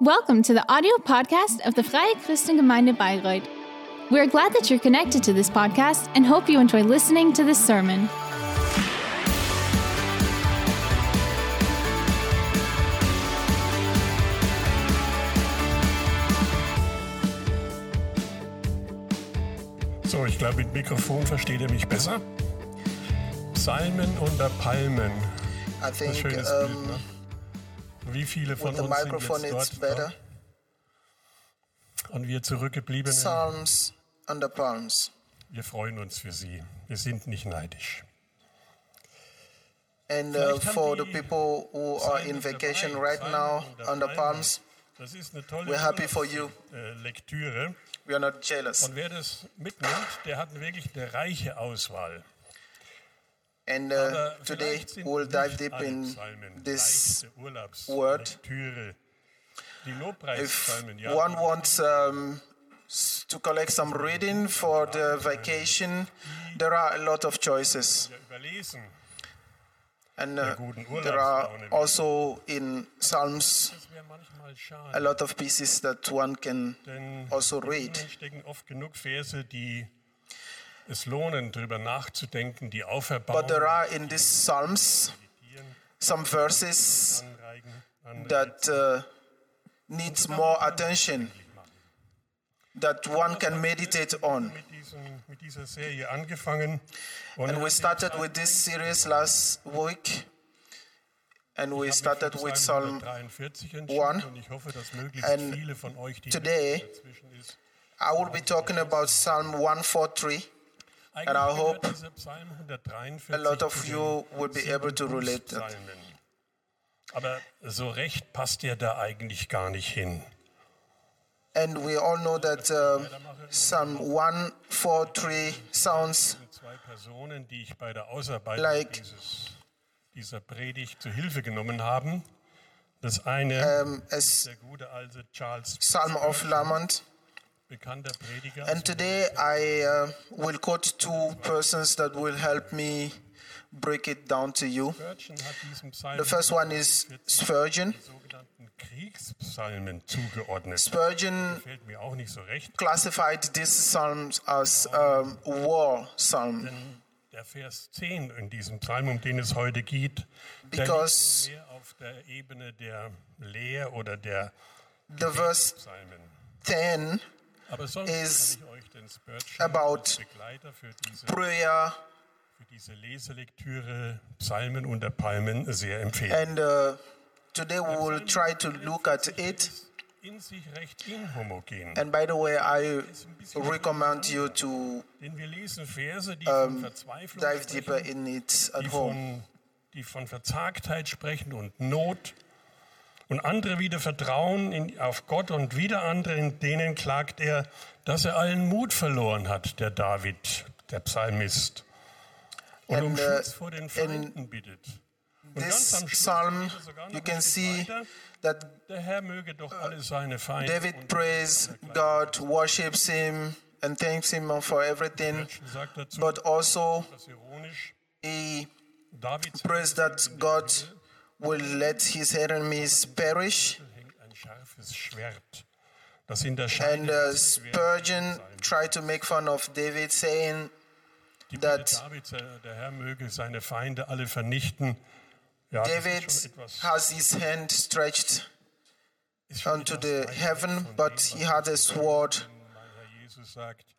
Welcome to the audio podcast of the Freie Christengemeinde Bayreuth. We're glad that you're connected to this podcast and hope you enjoy listening to this sermon. So, ich glaube, mit Mikrofon versteht ihr mich besser. Psalmen unter Palmen. I Das ist ein schönes um, Bild, ne? Wie viele von the uns sind jetzt dort ne? und wir Zurückgebliebenen, Psalms under palms. wir freuen uns für Sie. Wir sind nicht neidisch. And uh, for the die people who are in vacation right now under Palmen. palms, Das ist eine tolle we're happy for you. äh, Lektüre. We are not jealous. Und wer das mitnimmt, der hat wirklich eine reiche Auswahl. And uh, today we'll dive deep in this word. If one wants um, to collect some reading for the vacation, there are a lot of choices. And uh, there are also in Psalms Das wäre manchmal schade. a lot of pieces that one can also read. Es lohnen, darüber nachzudenken, die auferbauen, But there are in these Psalms some verses that uh, needs more attention that one can meditate on. mit, diesem, mit dieser Serie angefangen. Und And we started with this series last week, and we started with Psalm 43 one. entschieden und ich hoffe, dass möglichst And today, I will be talking about Psalm 143. and I hope dieser Psalm 143 A lot of you will be able to relate that. Aber so recht passt er da eigentlich gar nicht hin. And we all know that uh, Psalm 143 sounds zwei Personen, die ich bei der Ausarbeitung Like- dieses, dieser Predigt zu Hilfe genommen haben. Das eine um, der gute alte Charles Psalm of Lament. And today I uh, will quote two persons that will help me break it down to you. Spurgeon hat diesem Psalm The first one is Spurgeon. Kriegspsalmen zugeordnet. Spurgeon mir auch nicht so recht. classified these psalms as um, war psalm der Vers 10 in diesem Psalm, um den es heute geht, Because- auf der Ebene der Lehr- oder der the verse 10 Aber sonst is about prayer für diese Leselektüre Psalmen unter Palmen sehr empfehlen. and uh, today we will try to look at it In sich recht inhomogen. and by the way i recommend you to von Verzweiflung dive deeper in it at home die von Verzagtheit sprechen und Not. Und andere wieder vertrauen in, auf Gott und wieder andere, in denen klagt er, dass er allen Mut verloren hat, der David, der Psalmist. Und um And, uh, Schutz vor den Feinden bittet. Und this psalm you can see that Feinde David prays God, worships Him, and thanks Him for everything, but also he prays that God will let his enemies perish. And uh, Spurgeon tried to make fun of David, saying that David has his hand stretched unto the heaven, but he had a sword.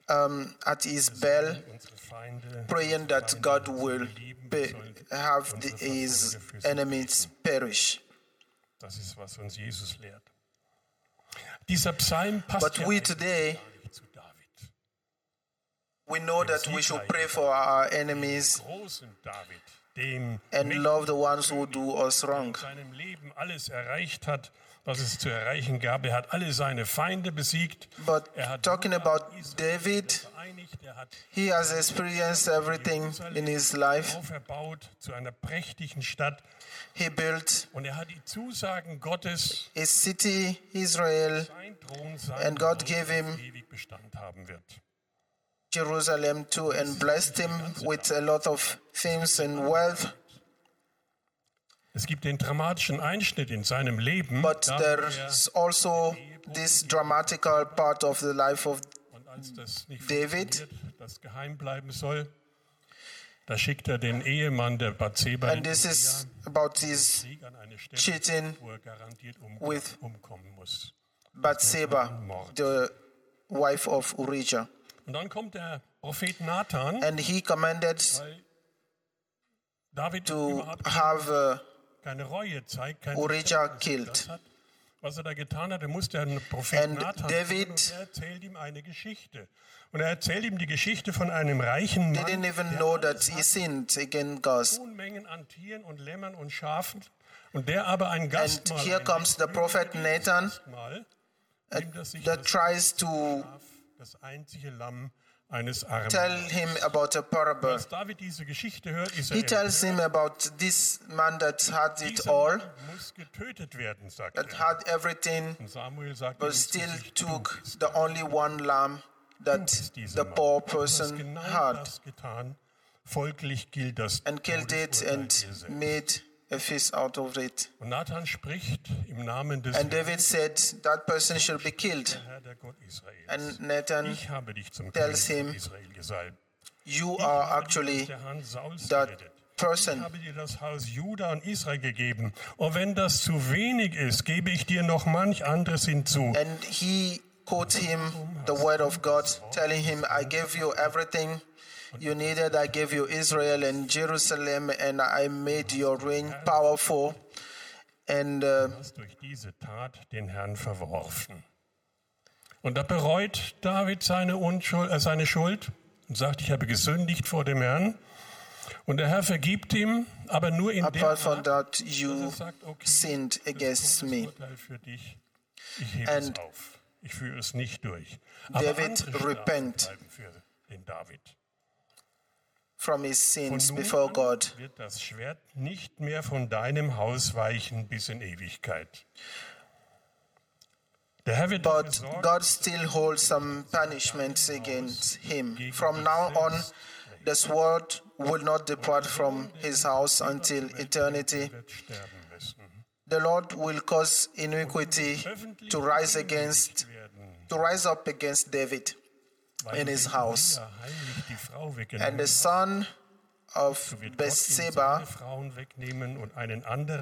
Mein Herr Jesus sagt, um, at his bell, unsere Feinde, praying that Feinde, God die sie will lieben, be, sollen have unsere the, his Verfolger für sie enemies perish. Das ist, was uns Jesus lehrt. Dieser Psalm passt But ja we eigentlich today, gar nicht zu David. we know that we should pray for our enemies Großen David, dem and mit love the ones who do us wrong. Was es zu erreichen gab. Er hat alle seine Feinde besiegt. But er hat talking about David. Er he has experienced everything in his life. auferbaut zu einer prächtigen Stadt. He built Und er hat die Zusagen Gottes, a city, Israel, And God gave him-. Jerusalem too, and blessed him with a lot of things and wealth. Es gibt den dramatischen Einschnitt in seinem Leben. But there's also this dramatical part of the life of und als das nicht David. das geheim bleiben soll, da schickt er den Ehemann der Bathseba and this is about his cheating wo garantiert with- umkommen muss. Bathsheba, the wife of Urijah. Und dann kommt der Prophet Nathan, And he commanded David to have uh, keine Reue zeigt, kein Urijah killed. was er da getan hat. Er musste einen Propheten And Nathan David- und er erzählt ihm eine Geschichte. Und er erzählt ihm die Geschichte von einem reichen Mann, didn't even der know that he sinned against God. Unmengen an Tieren und Lämmern und Schafen und der aber ein And Gastmahl, here ein comes the prophet Nathan Gastmahl, sich that tries to das einzige Lamm eines Armen. Tell him about a parable. Als David diese Geschichte hört, ist er He tells him about this man that had it all, muss getötet werden, sagt that er. had everything, Und Samuel sagt but still took the only one lamb that the poor person genau had, das getan. Folglich gilt das and killed it and made a feast out of it. Und Nathan spricht im Namen des And David said, That person shall be killed. Herr, der Gott Israels. And Nathan, ich habe dich zum tells König him, Israel gesalbt. you are actually der that gerettet. Ich person. habe dir das Haus Juda und Israel gegeben. Und wenn das zu wenig ist, gebe ich dir noch manch anderes hinzu. And he quotes him the word of God, telling him, I gave you everything you needed. I gave you Israel and Jerusalem, and I made your reign powerful. And uh, hast durch diese Tat den Herrn verworfen. Und da bereut David seine, Unschuld, äh, seine Schuld und sagt, ich habe gesündigt vor dem Herrn. Und der Herr vergibt ihm, aber nur in apart from Art, that, er you sagt, okay, sinned against me. Todesurteil für dich, ich hebe And es auf. Ich führe es nicht durch. Aber David repent. für den David. From his sins before God. wird das Schwert nicht mehr von deinem Haus weichen bis in Ewigkeit. Der Herr wird But God still holds some punishments against him. From now on, the sword will not depart from his house until eternity. wird sterben müssen. The Lord will cause iniquity to rise against, to rise up against David in his house. And the son of Bathsheba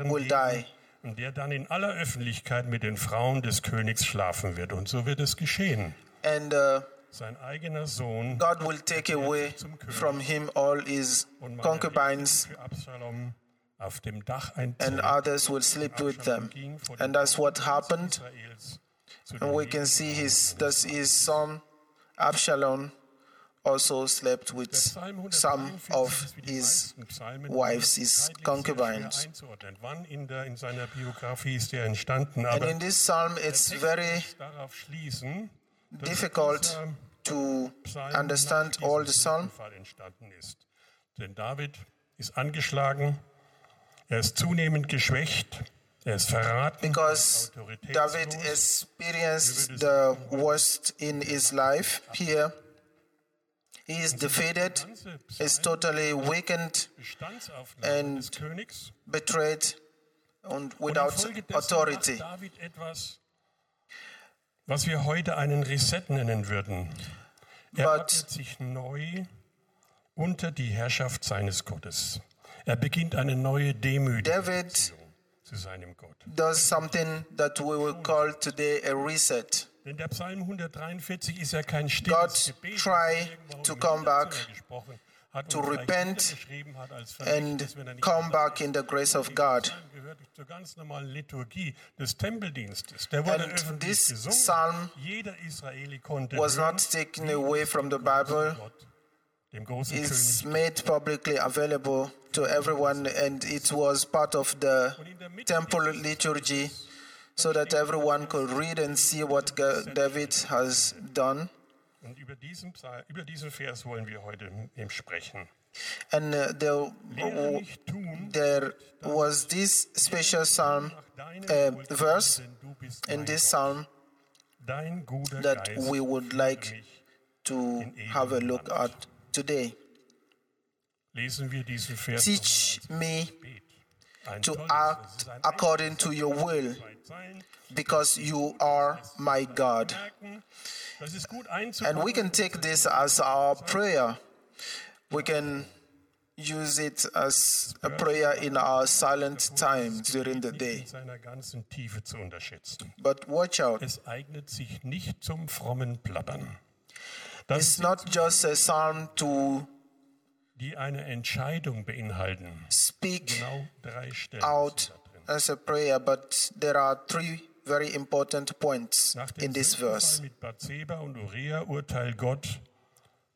will die. und der dann in aller Öffentlichkeit mit den Frauen des Königs schlafen wird. Und so wird es geschehen. and uh, Sein eigener Sohn God will take away from him all his concubines, auf dem Dach ein and others will sleep with them. And that's what happened. And we can see his that his son Absalom also slept with some 143 of his wives, his concubines. And in this psalm, it's very difficult to understand all the psalm. Denn David ist angeschlagen, er ist zunehmend geschwächt, er ist verraten, because David experienced the worst in his life. Here, he is defeated, is totally weakened, and betrayed, and Und without authority. was wir heute einen Reset nennen würden. Er But- ordnet sich neu unter die Herrschaft seines Gottes. Er beginnt eine neue Demütigung David. Does something that we will call today a reset. Denn der Psalm 143 ist ja kein God stilles Gebet, try das irgendwo to im come back, Hinterzimmer gesprochen hat to und vielleicht repent niedergeschrieben hat als Vermächtnis, wenn er and nicht come dabei back ist. in the grace of Dieser God. Psalm gehört zur ganz normalen Liturgie des Tempeldienstes. Der wurde And öffentlich this gesungen. psalm Jeder Israeli konnte Was hören, not taken away from the Bible, Gott, dem großen is König. made publicly available to everyone, and it was part of the temple liturgy so that everyone could read and see what David has done. Und über diesen, über diesen Vers wollen wir heute sprechen. And uh, there, Lehre nicht tun there was this special psalm uh, verse denn du bist in this psalm that we would like to have a look at today. Lesen wir diesen Vers Teach me to tolles, das ist act according to your will, because you are my God. Merken, Das ist gut And we can take this as our prayer. We can use it as a prayer in our silent times during the day. in seiner ganzen Tiefe zu unterschätzen. But watch out. Es eignet sich nicht zum frommen Plappern. Das It's not just a psalm to die eine Entscheidung beinhalten. speak Genau drei Stellen out as a prayer, but there are three very important points in this verse. mit Bathseba und Uriah urteilt Gott,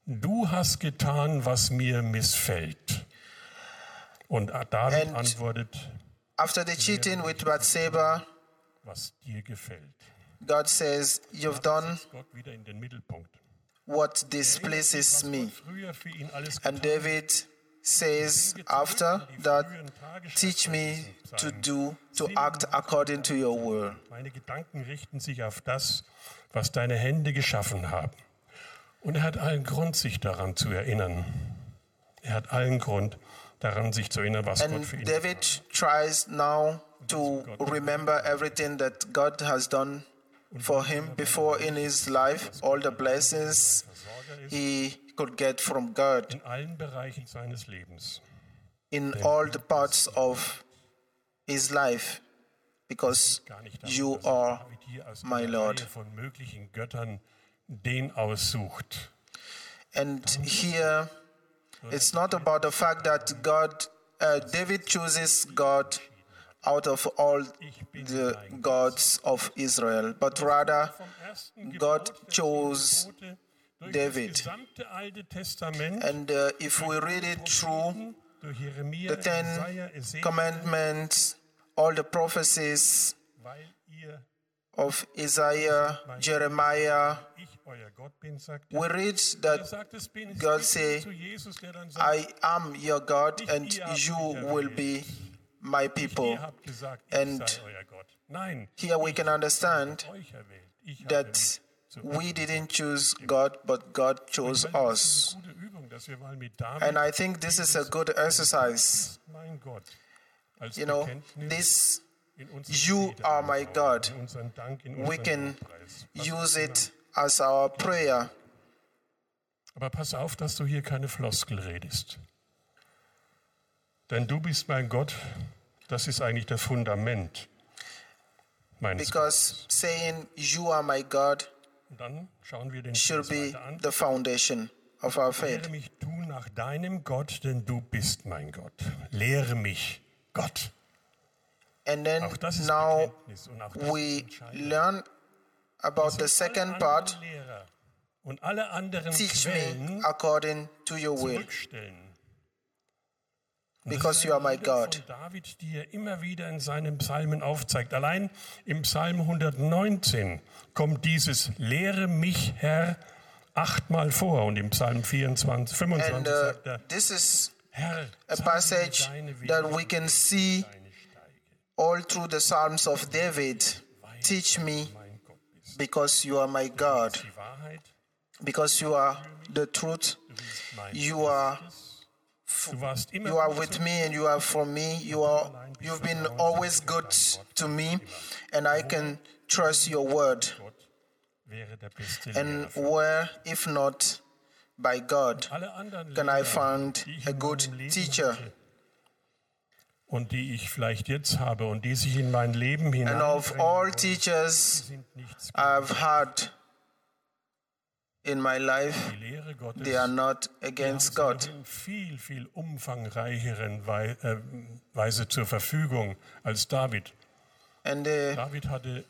du hast getan, was mir missfällt. Und David And- antwortet, After the cheating with Bathsheba, was dir gefällt. God says, You've done Gott wieder in den Mittelpunkt. What displeases Was me. Gott And David says after that, Teach me to do, to act according to your will. Meine Gedanken richten sich auf das, was deine Hände geschaffen haben. Und er hat allen Grund, sich daran zu erinnern. Er hat allen Grund, daran sich zu erinnern, was Gott And für ihn David tries now to remember everything that God has done for him before in his life, all the blessings he could get from God in allen Bereichen seines Lebens. in all the parts of his life, because Gar nicht darum, you are David hier aus my Lord. Reihe von möglichen Göttern den aussucht. And here, it's not about the fact that God, uh, David chooses God out of all the gods of Israel, but rather Vom ersten God Gebot der chose Gebote durch David. das gesamte Alte Testament, And uh, if we read it through, durch Jeremia, the Ten Jesaja, Ezekiel, commandments, all the prophecies weil ihr, of Isaiah, Jeremiah, ich euer Gott bin, sagt we er. read Er that sagt es bin God es say, zu Jesus, der dann sagt, I am your God and you will be my people. ihr habt gesagt, ich And sei euer Gott. Nein, Here we can understand euch erwählt. Ich habe that mich zu we didn't choose God, but God chose Das us. ist eine gute Übung, dass wir mal mit David, And I think this is a good exercise. mein Gott, als You know, Bekenntnis this in unseren you Gebeten are my einbauen, God. in unseren Dank, in we unseren can Lobpreis. Was use auch it as our prayer. Aber pass auf, dass du hier keine Floskel redest. Denn du bist mein Gott, das ist eigentlich das Fundament meines Because saying you are my God dann schauen wir den should be an. the foundation of our Lehre faith. mich du nach deinem Gott, denn du bist mein Gott. Lehre mich, Gott. And then Auch das ist now we learn about the Alle second part. Lehrer und alle anderen Teach Quellen me according to your will, zurückstellen. Because you are my God. David, die er immer wieder in seinen Psalmen aufzeigt. Allein im Psalm 119 kommt dieses Lehre mich, Herr, achtmal vor. Und im Psalm 24, 25 And uh, sagt er, this is Herr, a passage that we can see all through the Psalms of David. Teach me because you are my God, because you are the truth. You are you are with me and you are for me. You are you've been always good to me and I can trust your word. Gott, wäre der beste And where if not by God can I find a good teacher? und die ich vielleicht jetzt habe und die sich in mein Leben hinein. And of all teachers I've had in my life, die Lehre Gottes. they are not against God. viel, viel umfangreicheren äh, Weise zur Verfügung als David. And the David hatte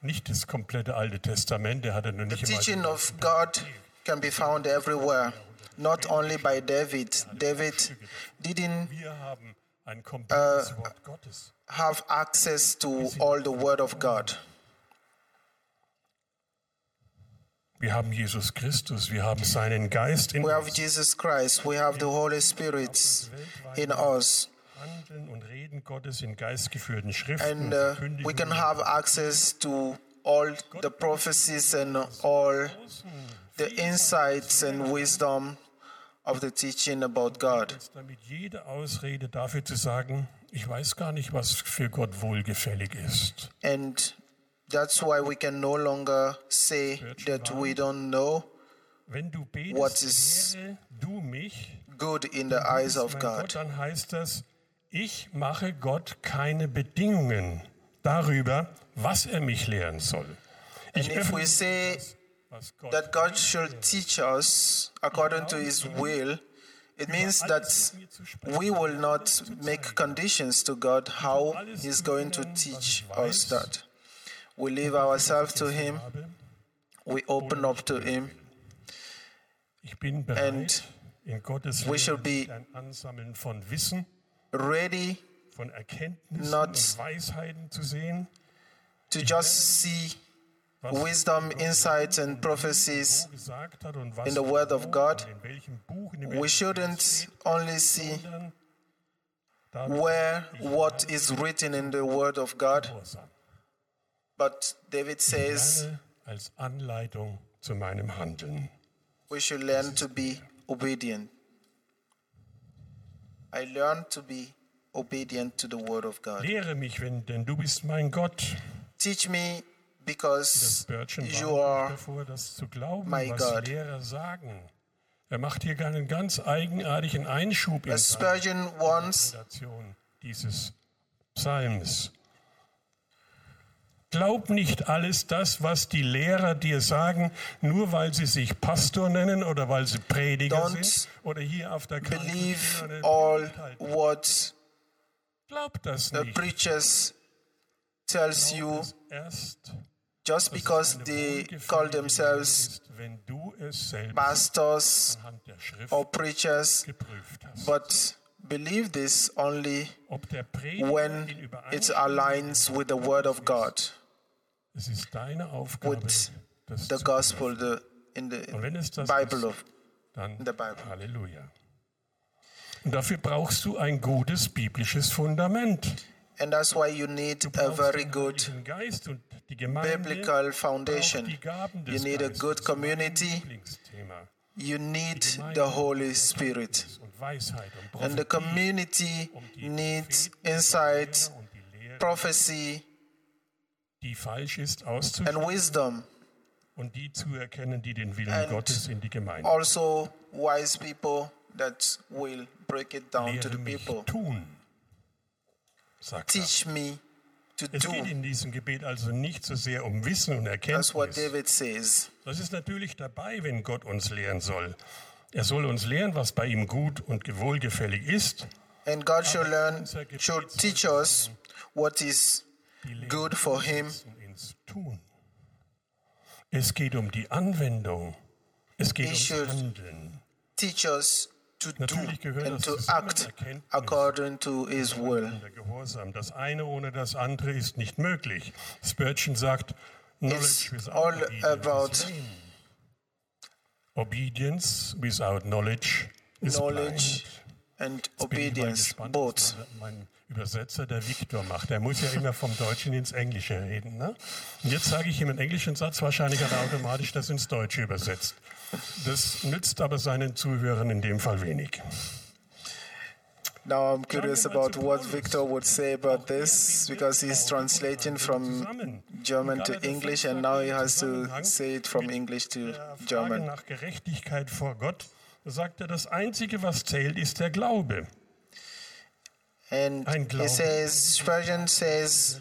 nicht das komplette Alte Testament, er hatte nur nicht einmal teaching of God can be found everywhere, not only by David. David didn't Gottes. have access to all the word of God. Wir haben Jesus Christus, wir haben seinen Geist in We have uns. Jesus Christ, we have the Holy Spirit in us, Handeln und Reden Gottes in geistgeführten Schriften and uh, we can have access to all the prophecies and all the insights and wisdom of the teaching about God. Damit jede Ausrede dafür zu sagen, ich weiß gar nicht, was für Gott wohlgefällig ist. And that's why we can no longer say that we don't know Wenn du betest, is- du mich, good in the eyes of God. dann heißt das, ich mache Gott keine Bedingungen darüber, was er mich lehren soll. Ich And if we say that God should teach us according to his will, it means that we will not make conditions to God how he's going to teach us that. We leave ourselves to him, habe. we open up to him, Ich bin bereit, in Gottes we should Leben be- ein Ansammeln von Wissen, ready von Erkenntnissen Not- und Weisheiten zu sehen, to just see was wisdom, insights, and wo prophecies. gesagt hat und was in the Word of wo God. und in welchem Buch, in We welchem shouldn't only see sondern damit where what is written in the Word of God, Gehorsam. But David says als Anleitung zu meinem Handeln. we should learn to be obedient. I learned to be obedient to the Word of God. Lehre mich, wenn, denn du bist mein Gott. Teach me because you are davor, das zu glauben, my was God. Lehrer sagen. Er macht hier einen ganz eigenartigen Einschub in Spurgeon once dieses Psalms. Glaub nicht alles das, was die Lehrer dir sagen, nur weil sie sich Pastor nennen oder weil sie Prediger Don't sind oder hier auf der Karte believe all what Glaub das the nicht. preachers tells you erst, just because they call themselves ist, pastors or preachers, but believe this only when it aligns with the Word of God, Es ist deine Aufgabe, with das the zu gospel, the in the Und wenn es das Bible ist, of dann the Bible. Halleluja. Und dafür brauchst du ein gutes biblisches Fundament. and that's why you need a Brauchst very den good Heiligen Geist und die Gemeinde biblical braucht foundation. die Gaben You des need a Geistes. good community. Mein Lieblingsthema. You need Gemeinde the Holy braucht Spirit. Erkenntnis Und Weisheit und And the Prophetie, community um die needs Propheten, die insight, Lehrer und die Lehre, prophecy, die falsch ist, and wisdom. und die zu erkennen, die den Willen And Gottes in die Gemeinde Also, wise people that will break it down to Lehre the mich people. tun. Teach me to Es do. geht in diesem Gebet also nicht so sehr um Wissen und That's what Erkenntnis. David says. Das ist natürlich dabei, wenn Gott uns lehren soll. Er soll uns lehren, was bei ihm gut und wohlgefällig ist. And God should learn, should teach us what is good for Him. Es geht um die Anwendung. Es geht He ums Handeln. teach us to do Natürlich gehört and to act according to His will. Das eine ohne das andere ist nicht möglich. Spurgeon sagt, It's Knowledge without all obedience about. Obedience without knowledge is knowledge blind. and obedience, both. mein Übersetzer, der Viktor, macht. Der muss ja immer vom Deutschen ins Englische reden. Ne? Und jetzt sage ich ihm einen englischen Satz, wahrscheinlich hat er automatisch das ins Deutsche übersetzt. Das nützt aber seinen Zuhörern in dem Fall wenig. Now I'm curious about what Victor would say about this because he's translating from. German to English 5 and now he has to say it from English to German. nach Gerechtigkeit vor Gott sagt er, das Einzige, was zählt, ist der Glaube. And Ein he Glaube. says, Spurgeon says,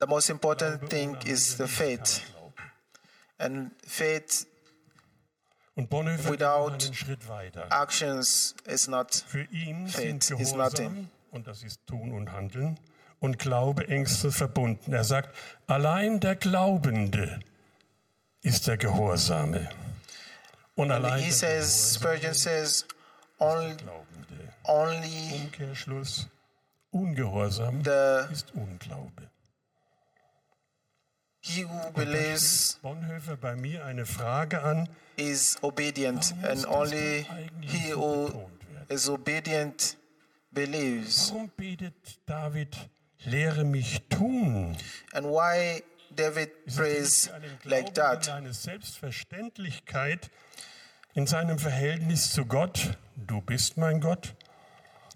the most important thing is the faith. And faith Und Bonhoeffer Without actions is not Für ihn Faith sind is nothing. und das ist Tun und Handeln, und Glaube engstens verbunden. Er sagt, allein der Glaubende ist der Gehorsame. Und allein he der says Spurgeon says only Glaubende. Only Umkehrschluss, Ungehorsam the ist Unglaube. he who believes Bonhoeffer bei mir eine Frage an, is obedient and only he who is obedient believes. warum betet David, lehre mich tun? And why David prays like that? Eine Selbstverständlichkeit in seinem Verhältnis zu Gott. Du bist mein Gott.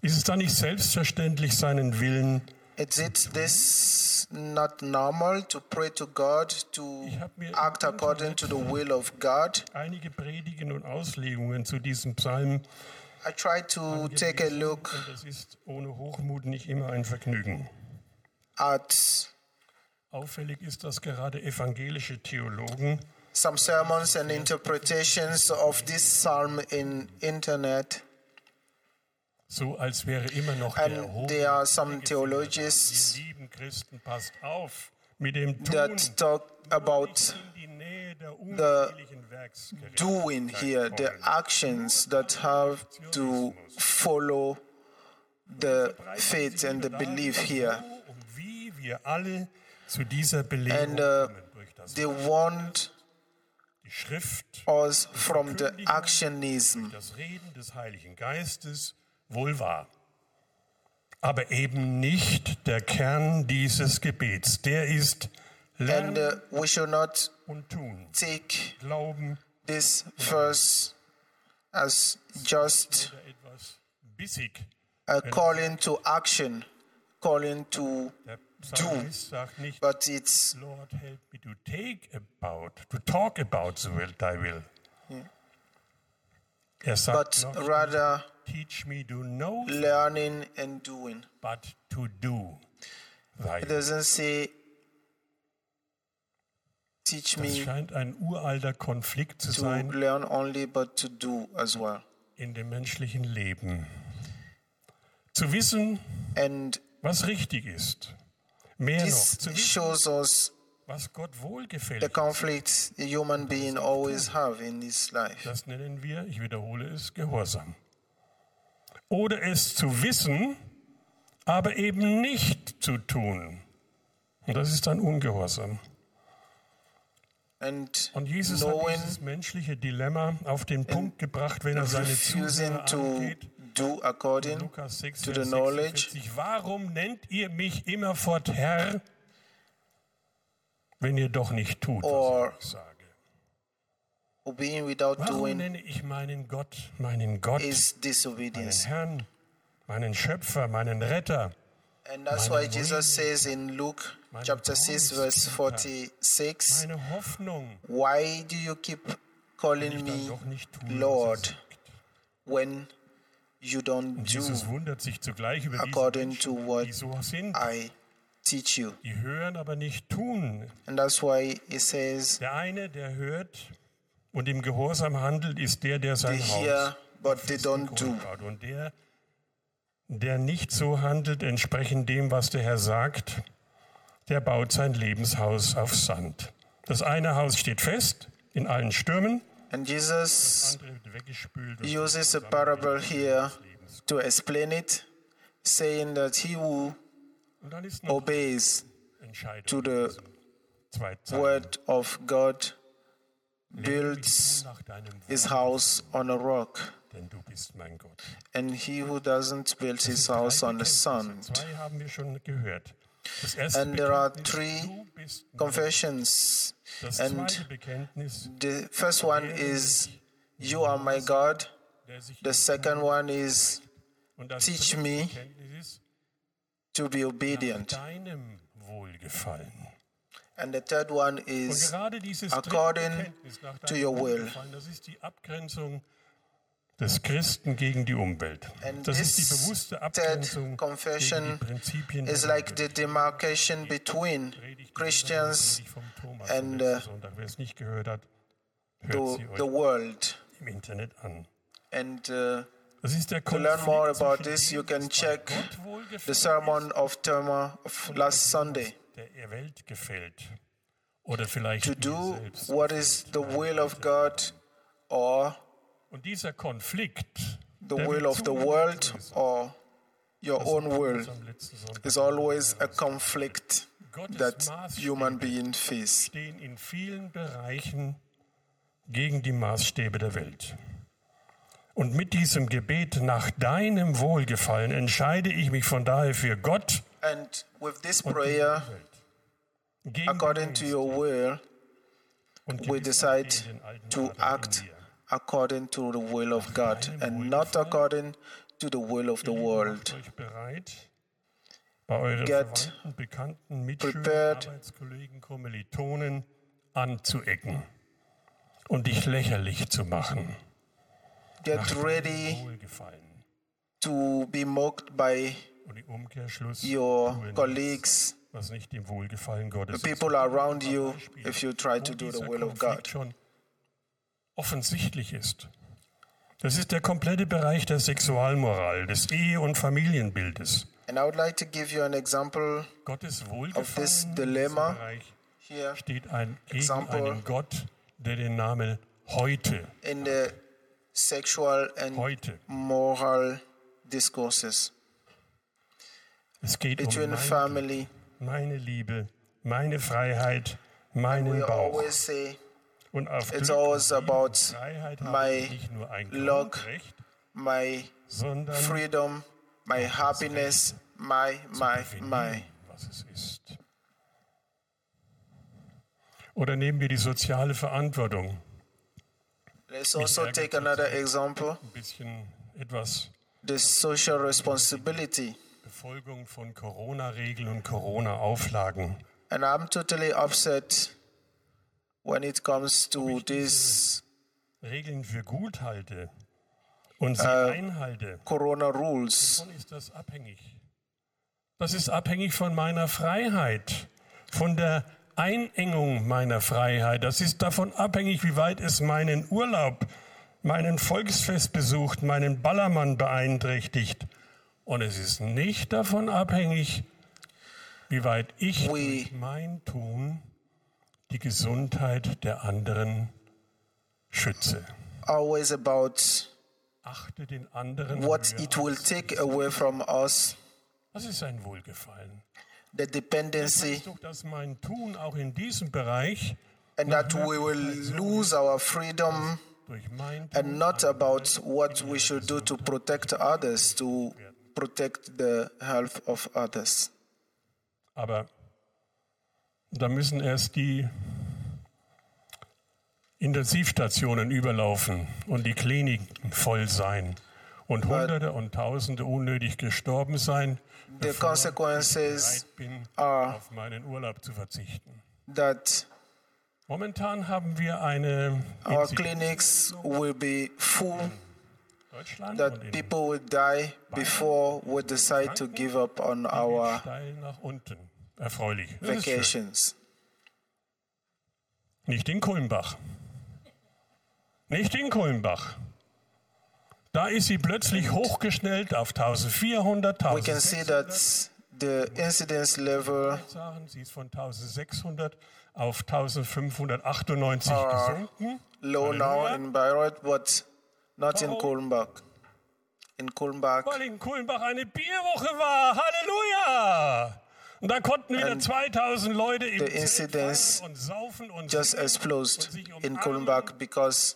Ist es dann nicht selbstverständlich, seinen Willen Is it this not normal to pray to God, to act according to the will of God? einige Predigen und Auslegungen zu diesem Psalm I tried to take a look und das ist ohne Hochmut nicht immer ein Vergnügen. at Auffällig ist, dass gerade evangelische Theologen some sermons and interpretations of this psalm in internet so als wäre immer noch And der Hoch there are some theologians Ihr lieben Christen, passt auf mit dem Tun. that talk about Werksgerechtigkeit doing here, the actions that have to follow the faith and the belief here. And uh, they want us from the actionism. Wohl wahr. Aber eben nicht der Kern dieses Gebets. Der ist And Lernen uh, we should not und Tun. take Glauben this verse as just bissig. a calling to action, calling to sagt nicht, but it's Lord, help me to take about, to talk about the will, thy will. Er sagt but rather teach me to know, learning and doing. but to do It doesn't say teach Das me scheint ein uralter Konflikt zu to sein learn only but to do as well. in dem menschlichen Leben. Zu wissen, And was richtig ist. Mehr noch, zu wissen, shows us was Gott the wohlgefällt conflict a human being always have in his life. Das nennen wir, ich wiederhole es, Gehorsam. Oder es zu wissen, aber eben nicht zu tun. Und das ist dann Ungehorsam. And Und Jesus hat dieses menschliche Dilemma auf den Punkt gebracht, wenn er seine Zuhörer to angeht. do according Lukas 6, to the knowledge 46. Warum nennt ihr mich immerfort Herr, wenn ihr doch nicht tut, Or- was ich sage? obeying without Warum doing nenne ich meinen Gott, meinen Gott, is meinen disobedience. Herrn, meinen Schöpfer, meinen Retter? And that's why Jesus says in Luke chapter 6, verse 46, Meine Hoffnung, Why do you keep calling me Lord when you don't do according to what. I teach you? Die hören, aber nicht tun. And that's why he says, Der eine, der hört und im Gehorsam handelt, ist der, der They sein hear, Haus but they don't do. Und der, der nicht so handelt, entsprechend dem, was der Herr sagt, der baut sein Lebenshaus auf Sand. Das eine Haus steht fest in allen Stürmen, And Jesus uses a parable here to explain it, saying that he who obeys Entscheidung to in the diesem Zweizeilen. word of God builds nach deinem Wort, his house on a rock. denn du bist mein Gott. And he who doesn't build his house on the sand. Zwei haben wir schon gehört. Das erste And there are Bekenntnis, three du bist mein confessions. Das And zweite Bekenntnis, the first one is, You are my God. der sich The second one is, und das teach dritte me Bekenntnis ist to be obedient. deinem Wohlgefallen. And the third one Und is, according to your will. Das ist die Abgrenzung des Christen gegen die Umwelt. And Das ist die this bewusste Abgrenzung gegen confession die Prinzipien is like the demarcation between Christians and, uh. Wer es nicht gehört hat, hört to sie the world. im Internet an. And uh, to learn more about this, you can check the sermon of Therma of last Sunday. To do what is the will of God or the will of the world or your own will is always a conflict that human beings face. stehen in vielen Bereichen gegen die Maßstäbe der Welt. Und mit diesem Gebet nach deinem Wohlgefallen entscheide ich mich von daher für Gott And with this prayer, according to your will, we decide to act according to the will of God and not according to the will of the world. Get prepared. Anzuecken und dich lächerlich zu machen. Get ready to be mocked by your colleagues, the people around you, if you try to do the will of God. offensichtlich ist. Das ist der komplette Bereich der Sexualmoral, des Ehe- und Familienbildes. And I would like to give you an example Gottes Wohlgefallen dilemma steht ein, gegen Example. einen Gott, der den Namen heute, in the sexual and heute, moral discourses es geht um between mein, family. meine Liebe, meine Freiheit, meinen We Bauch. always say Und auf it's Glück always about Freiheit my luck, Grundrecht, my freedom, my happiness, my, my, my. was es ist. Oder nehmen wir die soziale Verantwortung. Let's also take another example Ein bisschen etwas the social responsibility. Befolgung von Corona-Regeln und Corona-Auflagen. And I'm totally upset when it comes to this Regeln für gut halte und sie Äh, einhalte, Corona rules. wovon ist das abhängig? Das ist abhängig von meiner Freiheit, von der Einengung meiner Freiheit. Das ist davon abhängig, wie weit es meinen Urlaub, meinen Volksfestbesuch, meinen Ballermann beeinträchtigt. Und es ist nicht davon abhängig, wie weit ich durch mein Tun die Gesundheit der anderen schütze. Always about Achte den anderen what it will take away from us, Das ist ein Wohlgefallen. The dependency, doch, dass mein Tun auch in diesem Bereich and that we will lose our freedom and not about what we should do to protect others, to protect the health of others. Aber da müssen erst die Intensivstationen überlaufen und die Kliniken voll sein und Hunderte und Tausende unnötig gestorben sein, The consequences bin, are auf meinen Urlaub zu verzichten. that Momentan haben wir eine our in clinics will be full, that people will die before we decide to give up on our. Erfreulich. Das vacations. Nicht in Kulmbach. Nicht in Kulmbach. Da ist sie plötzlich hochgeschnellt auf 1400, We can see 1600 that the incidence level. Sie ist von 1600 auf 1598 Ah. gesunken. low now in Bayreuth, but not in? Kulmbach. In Kulmbach, Weil in Kulmbach eine Bierwoche war. Halleluja! Und da konnten wieder And 2000 Leute im the incidence und saufen und just exploded in. Kulmbach because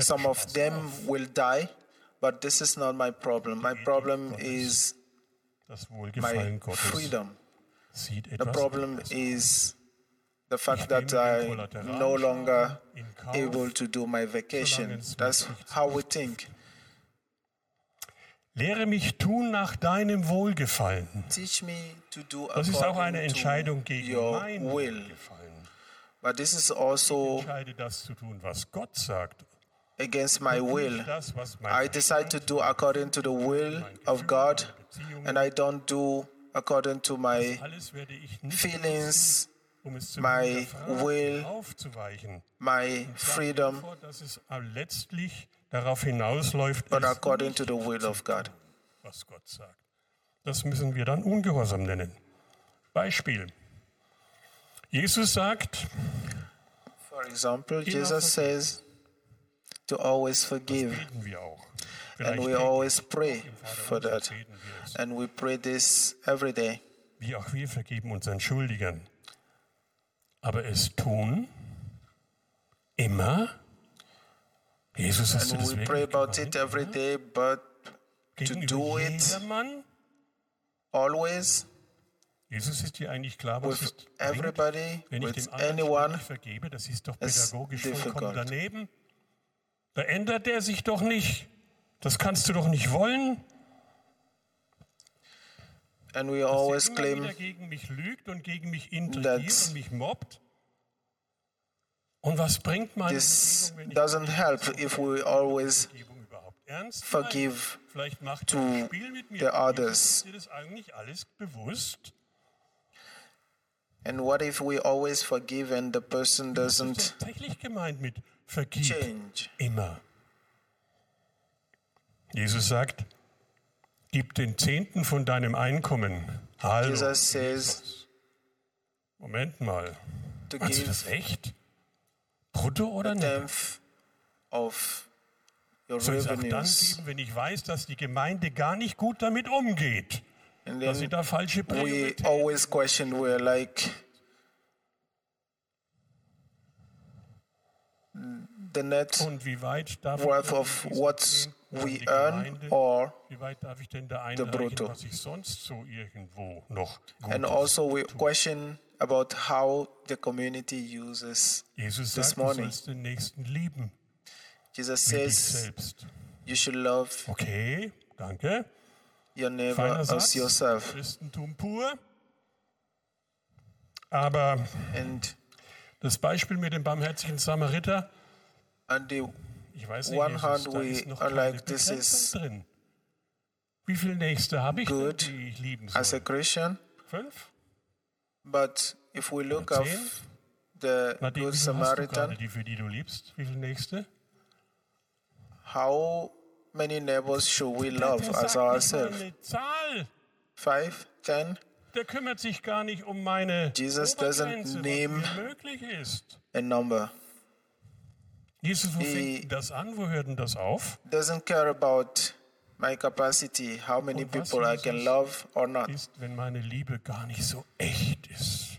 some of them will die. But this is not my problem. My problem is my freedom. The problem is the fact Ich that I'm Kollateralschaden no longer able to do my vacation. That's how we think. Lehre mich tun nach deinem Wohlgefallen. Teach me to do Das ist auch eine Entscheidung gegen your mein will. Wohlgefallen. But this is Ich also entscheide das zu tun, was Gott sagt. Against my will. Nicht das, was mein I decide to do according to the will of God, and I don't do according to my Alles werde ich nicht feelings, um my hinterfragen, will, my freedom, Bevor, dass es letztlich darauf hinausläuft, but according to the will of God. was Gott sagt. Das müssen wir dann Ungehorsam nennen. Beispiel. Jesus sagt, For example, Jesus says to always forgive. Vielleicht we always pray for that. And we pray this every day. Wie auch wir vergeben unseren Schuldigern. Aber es tun immer. Jesus hast du And das we pray about it every day, but Gegenüber do it. always Jesus ist dir eigentlich klar, was with es bringt, everybody, wenn ich with dem anderen anyone. vergebe. Das ist doch pädagogisch vollkommen difficult. daneben. Da ändert er sich doch nicht. Das kannst du doch nicht wollen. And we Dass always er immer claim gegen mich lügt und gegen mich intrigiert und mich mobbt. Und was bringt meine this Vergebung, doesn't help if we always forgive meine? Vielleicht macht to er the others. Ist dir das eigentlich alles bewusst? And what if we always forgive and the person Das doesn't ist tatsächlich gemeint mit vergib change? immer. Jesus sagt, gib den Zehnten von deinem Einkommen. Hallo. Jesus says Moment mal. to Meinst give das echt? Brutto oder nicht? tenth of your Soll ich es auch dann geben, wenn ich weiß, dass die Gemeinde gar nicht gut damit umgeht? And Dass sie then da falsche we Prioritäten always question, we're like, the net Und wie weit darf worth ich of diesen what Zehnten an we die earn Gemeinde, or wie weit darf ich denn da einreichen, brutto. was ich sonst so irgendwo noch gut and also we question about how the community uses Jesus this sagt, du morning. sollst den Nächsten lieben, Jesus wie dich says selbst. you should love Okay, danke. Your neighbor Feiner as Satz. yourself Christentum pur. Aber and das Beispiel mit dem barmherzigen Samariter, and the ich weiß nicht, One Jesus, hand da ist noch keine like, this is drin. Wie viele Nächste habe ich denn, good die ich lieben as a soll? Christian Fünf? but if we look zehn? the Nadine, good Samaritan die für die du liebst? Wie viele Nächste? how many neighbors should we love as ourselves five ten Der kümmert sich gar nicht um meine Jesus doesn't name- möglich ist. a number Jesus, wo He- fängt das an? Wo hört denn das auf? doesn't care about my capacity how many Und was people I can love or not Ist, wenn meine Liebe gar nicht so echt ist.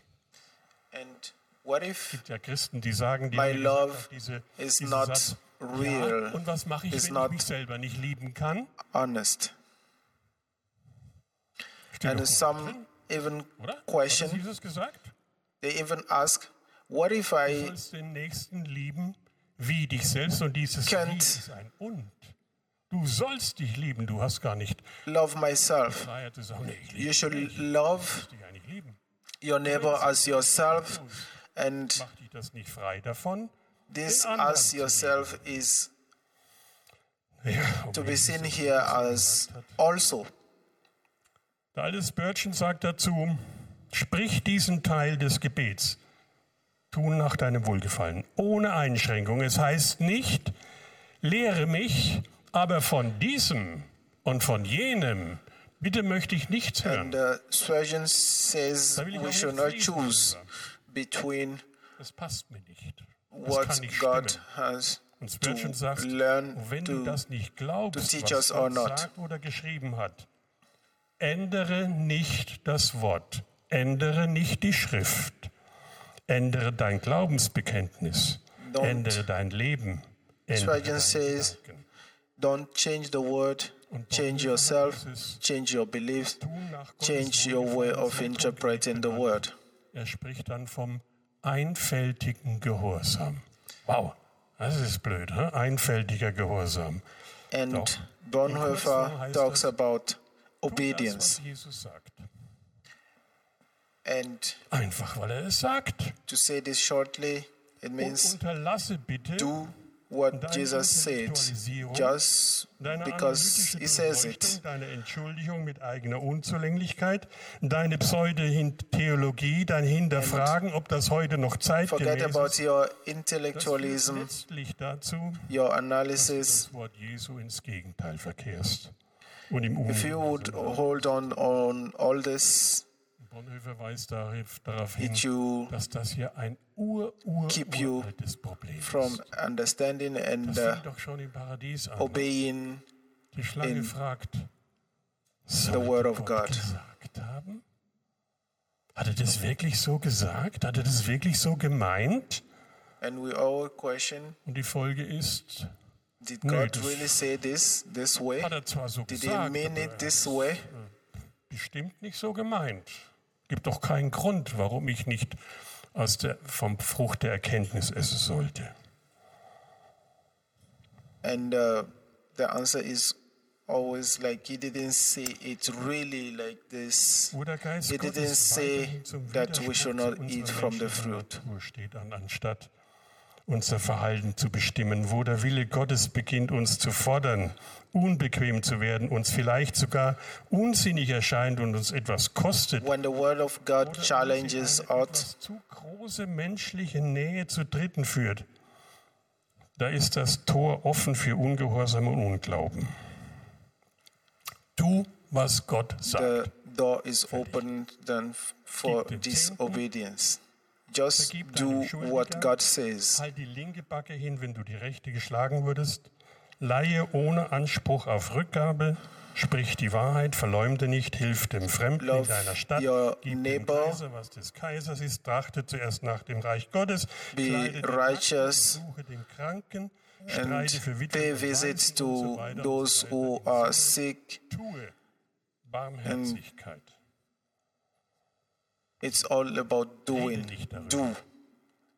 and what if gibt ja Christen, die sagen, die My love diese, is not Satz, real, Ja, und was mache ich, wenn ich mich selber nicht lieben kann? honest Steht and some drin, even oder? Hat question Jesus gesagt? they even ask what if Du I sollst den Nächsten lieben wie dich selbst und dieses Wie ist ein Und. Du sollst dich lieben, du hast gar nicht love myself you should dich, love lieben. your neighbor as yourself and Mach dich das nicht frei davon. This as yourself is to be seen here as also. Der alte Spurgeon sagt dazu, sprich diesen Teil des Gebets, tun nach deinem Wohlgefallen, ohne Einschränkung. Es heißt nicht, lehre mich, aber von diesem und von jenem, bitte möchte ich nichts hören. and uh, Spurgeon says we should not choose between Das passt mir nicht. What God has Und to Spurgeon sagt, learn wenn du to das nicht glaubst, teach was us or Gott not. sagt oder geschrieben hat, ändere nicht das Wort, ändere nicht die Schrift, ändere dein Glaubensbekenntnis, Don't- ändere dein Leben, ändere says, don't change the word change yourself sagt, es change your beliefs change your way of interpreting the word. Er spricht dann vom einfältigen Gehorsam. Wow, das ist blöd, hä? einfältiger Gehorsam. and Doch. Bonhoeffer talks about obedience and Einfach, weil er es sagt. to say this shortly it Und means unterlasse bitte do what Jesus said just because he says it deine Entschuldigung mit eigener Unzulänglichkeit, deine Pseudo-Theologie, dein Hinterfragen, ob das heute noch forget zeitgemäß about ist. your Das führt intellectualism dazu, your analysis das Wort Jesu ins Gegenteil verkehrst. Und im if you would hold on on all this Bonhoeffer weist darauf hin, dass das hier ein ur, ur, keep you uraltes Problem from ist. understanding and Das uh, fing doch schon im Paradies an. obeying Die Schlange fragt, the Word of Gott God. gesagt haben? Hat er das wirklich so gesagt? Hat er das wirklich so gemeint? And we all question Und die Folge ist, did Nö, God really say this this way? hat er zwar so Did he gesagt, mean aber it this way? bestimmt nicht so gemeint. Gibt doch keinen Grund, warum ich nicht aus der, vom Frucht der Erkenntnis essen sollte. And uh, the answer is always like he didn't say it really like this. He didn't say that we should not eat from the fruit. Steht an, anstatt unser Verhalten zu bestimmen. Wo der Wille Gottes beginnt, uns zu fordern, unbequem zu werden, uns vielleicht sogar unsinnig erscheint und uns etwas kostet. When the word of God oder challenges us, zu große menschliche Nähe zu Dritten führt, da ist das Tor offen für Ungehorsam und Unglauben. Tu, was Gott sagt. the door is open then for disobedience. Just do what God says. Halt die linke Backe hin, wenn du die rechte geschlagen wurdest. Leihe ohne Anspruch auf Rückgabe. Sprich die Wahrheit, verleumde nicht, hilf dem Fremden in Love deiner Stadt, gib dem. Kaiser, was des Kaisers ist, trachte zuerst nach dem Reich Gottes, Be righteous Nackten, besuche den Kranken, And pay visits so to und those so who are sick. Tue Barmherzigkeit. It's all about doing. Do.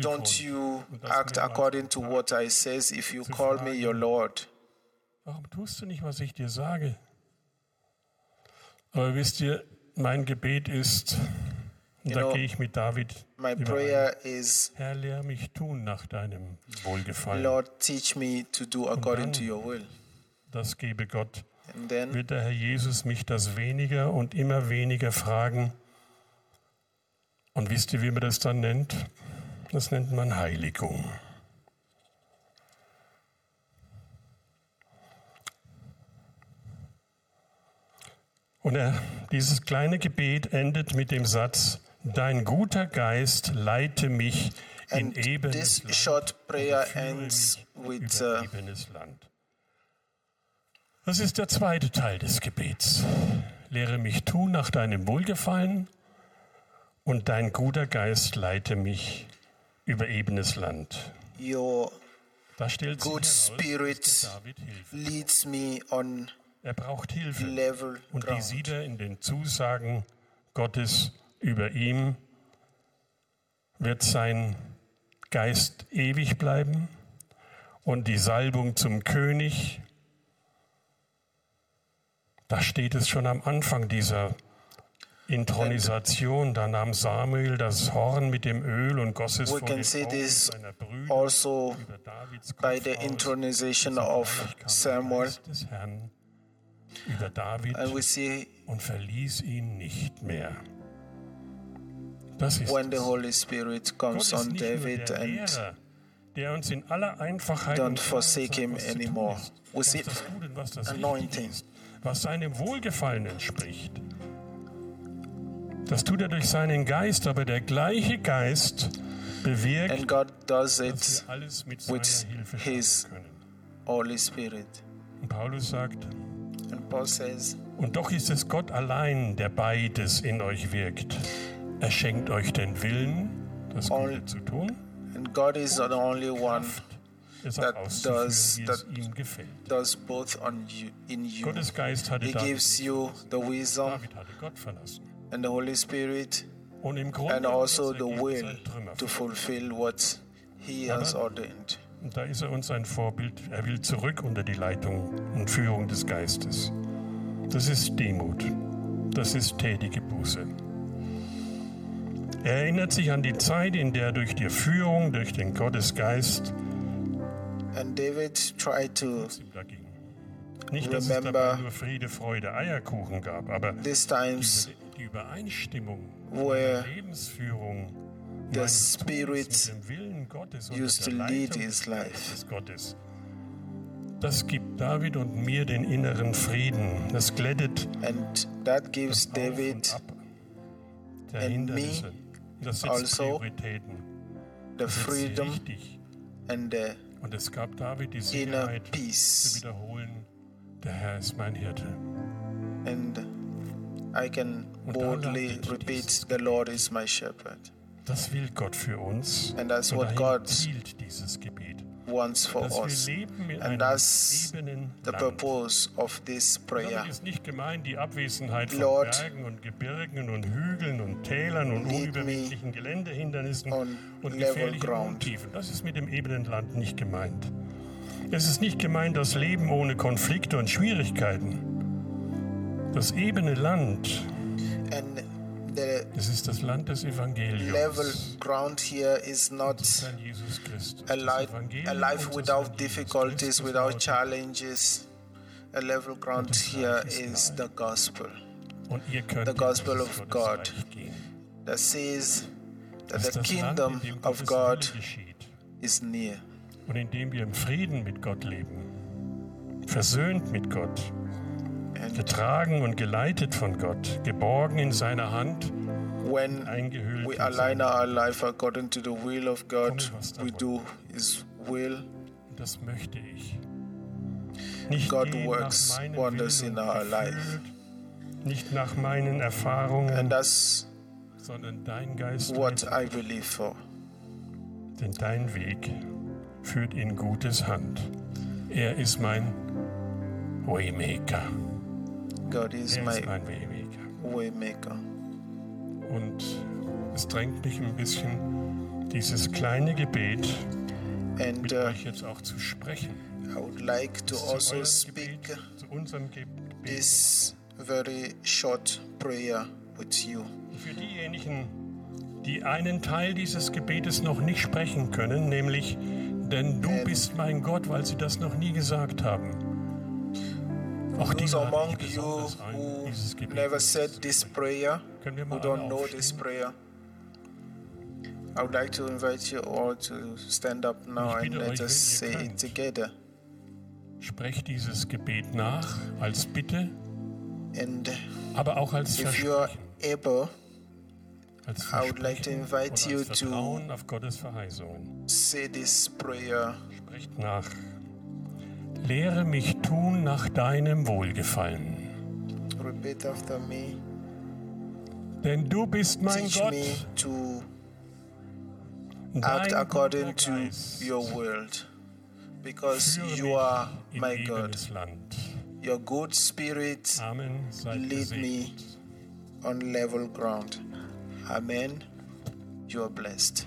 don't you act according to what. I says if you call me your Lord? Warum tust du nicht, was ich dir sage? Aber wisst ihr, mein Gebet ist, und da gehe ich mit David My prayer is, Herr, lehr mich tun nach deinem Wohlgefallen. Lord, teach me to do according to your will. Das gebe Gott. Then Wird der Herr Jesus mich das weniger und immer weniger fragen? Und wisst ihr, wie man das dann nennt? Das nennt man Heiligung. Und er, dieses kleine Gebet endet mit dem Satz, Dein guter Geist leite mich in And ebenes this Land short prayer ends with, uh, ebenes Land. Das ist der zweite Teil des Gebets. Lehre mich tun nach deinem Wohlgefallen und dein guter Geist leite mich über ebenes Land. your Da stellt sich good spirit leads me on Er braucht Hilfe. level Und die sieht er in den Zusagen Gottes über ihm. Wird sein Geist ewig bleiben und die Salbung zum König. Da steht es schon am Anfang dieser Intronisation. Da nahm Samuel das Horn mit dem Öl und goss es We vor can see this Brüder also by the Sogleich of Samuel. Über David And we see und verließ ihn nicht mehr. Das ist when the. Holy Spirit comes on David der and der uns in aller Einfachheit don't forsake him anymore. We see anointing. Was seinem Wohlgefallen entspricht. Das tut er durch seinen Geist, aber der gleiche Geist bewirkt, and God does dass it wir alles mit seiner with Hilfe his- schaffen können. Holy Spirit. Und Paulus sagt, And Paul says, Und doch ist es Gott allein, der beides in euch wirkt. Er schenkt euch den Willen, das Gute zu tun, and God is the only one es auch that auszuführen, does- wie es that- ihm gefällt. does both on you in you. Gottes Geist hatte He David, gives you the wisdom David hatte Gott verlassen. And the Holy Spirit Und im Grunde and also the will to fulfill what he has ordained. Und da ist er uns ein Vorbild. Er will zurück unter die Leitung und Führung des Geistes. Das ist Demut. Das ist tätige Buße. Er erinnert sich an die Zeit, in der durch die Führung, durch den Gottesgeist And David tried to. Nicht, dass es dabei nur Friede, Freude, Eierkuchen gab, aber these times where der Lebensführung the Spirit used to lead his life. Das gibt David und mir den inneren Frieden. Das glättet And that gives David der and Hindernisse. Das also Prioritäten. the freedom and the Und es gab David die inner Sicherheit zu peace. wiederholen, der Herr ist mein Hirte. And I can boldly repeat, The Lord is my shepherd. Das will Gott für uns. And that's Und what God dieses Gebet. Wants for us. And that's The purpose of this prayer. Damit ist nicht gemeint die Abwesenheit von Lord, Bergen und Gebirgen und Hügeln und Tälern und lead unüberwindlichen Geländehindernissen on und level ground. Das ist mit dem ebenen Land nicht gemeint. Es ist nicht gemeint das Leben ohne Konflikte und Schwierigkeiten. Das ebene Land, And the es ist das Land des Evangeliums. level ground here is not a, life, a life without difficulties, without challenges. A level ground here is the gospel the gospel of God. that says that the das kingdom of Gottes God is near. und in dem wir im Frieden mit Gott leben, versöhnt mit Gott, getragen und geleitet von Gott, geborgen in seiner Hand, when eingehüllt we align our life according to the will of God, we do His will. Das möchte ich. Nicht God works wonders in our life. Nicht nach meinen Erfahrungen, And that's sondern dein Geist what. I believe for. Denn dein Weg führt in Gutes Hand. Er ist mein Waymaker. God is Er my ist mein Waymaker. waymaker. Und es drängt mich ein bisschen, dieses kleine Gebet And mit uh, euch jetzt auch zu sprechen. I would like to Zu also speak Gebet, zu unserem Gebet. this very short prayer with you. Für diejenigen, die einen Teil dieses Gebetes noch nicht sprechen können, nämlich, denn du Ähm. bist mein Gott, weil sie das noch nie gesagt haben. Auch Those among you who never said this prayer, who don't know this prayer, I would like to invite you all to stand up now and let euch, us say it together. Sprecht dieses Gebet nach als Bitte, And aber auch als if you are able, Als I would like to invite you to- Vertrauen auf Gottes Verheißungen. say this prayer. Sprecht nach. Lehre mich tun nach deinem Wohlgefallen. Repeat after me. Denn du bist mein Teach Gott. me to act according to your will, because you are my God. Your good spirit Amen. Lead me on level ground. Amen. You are blessed.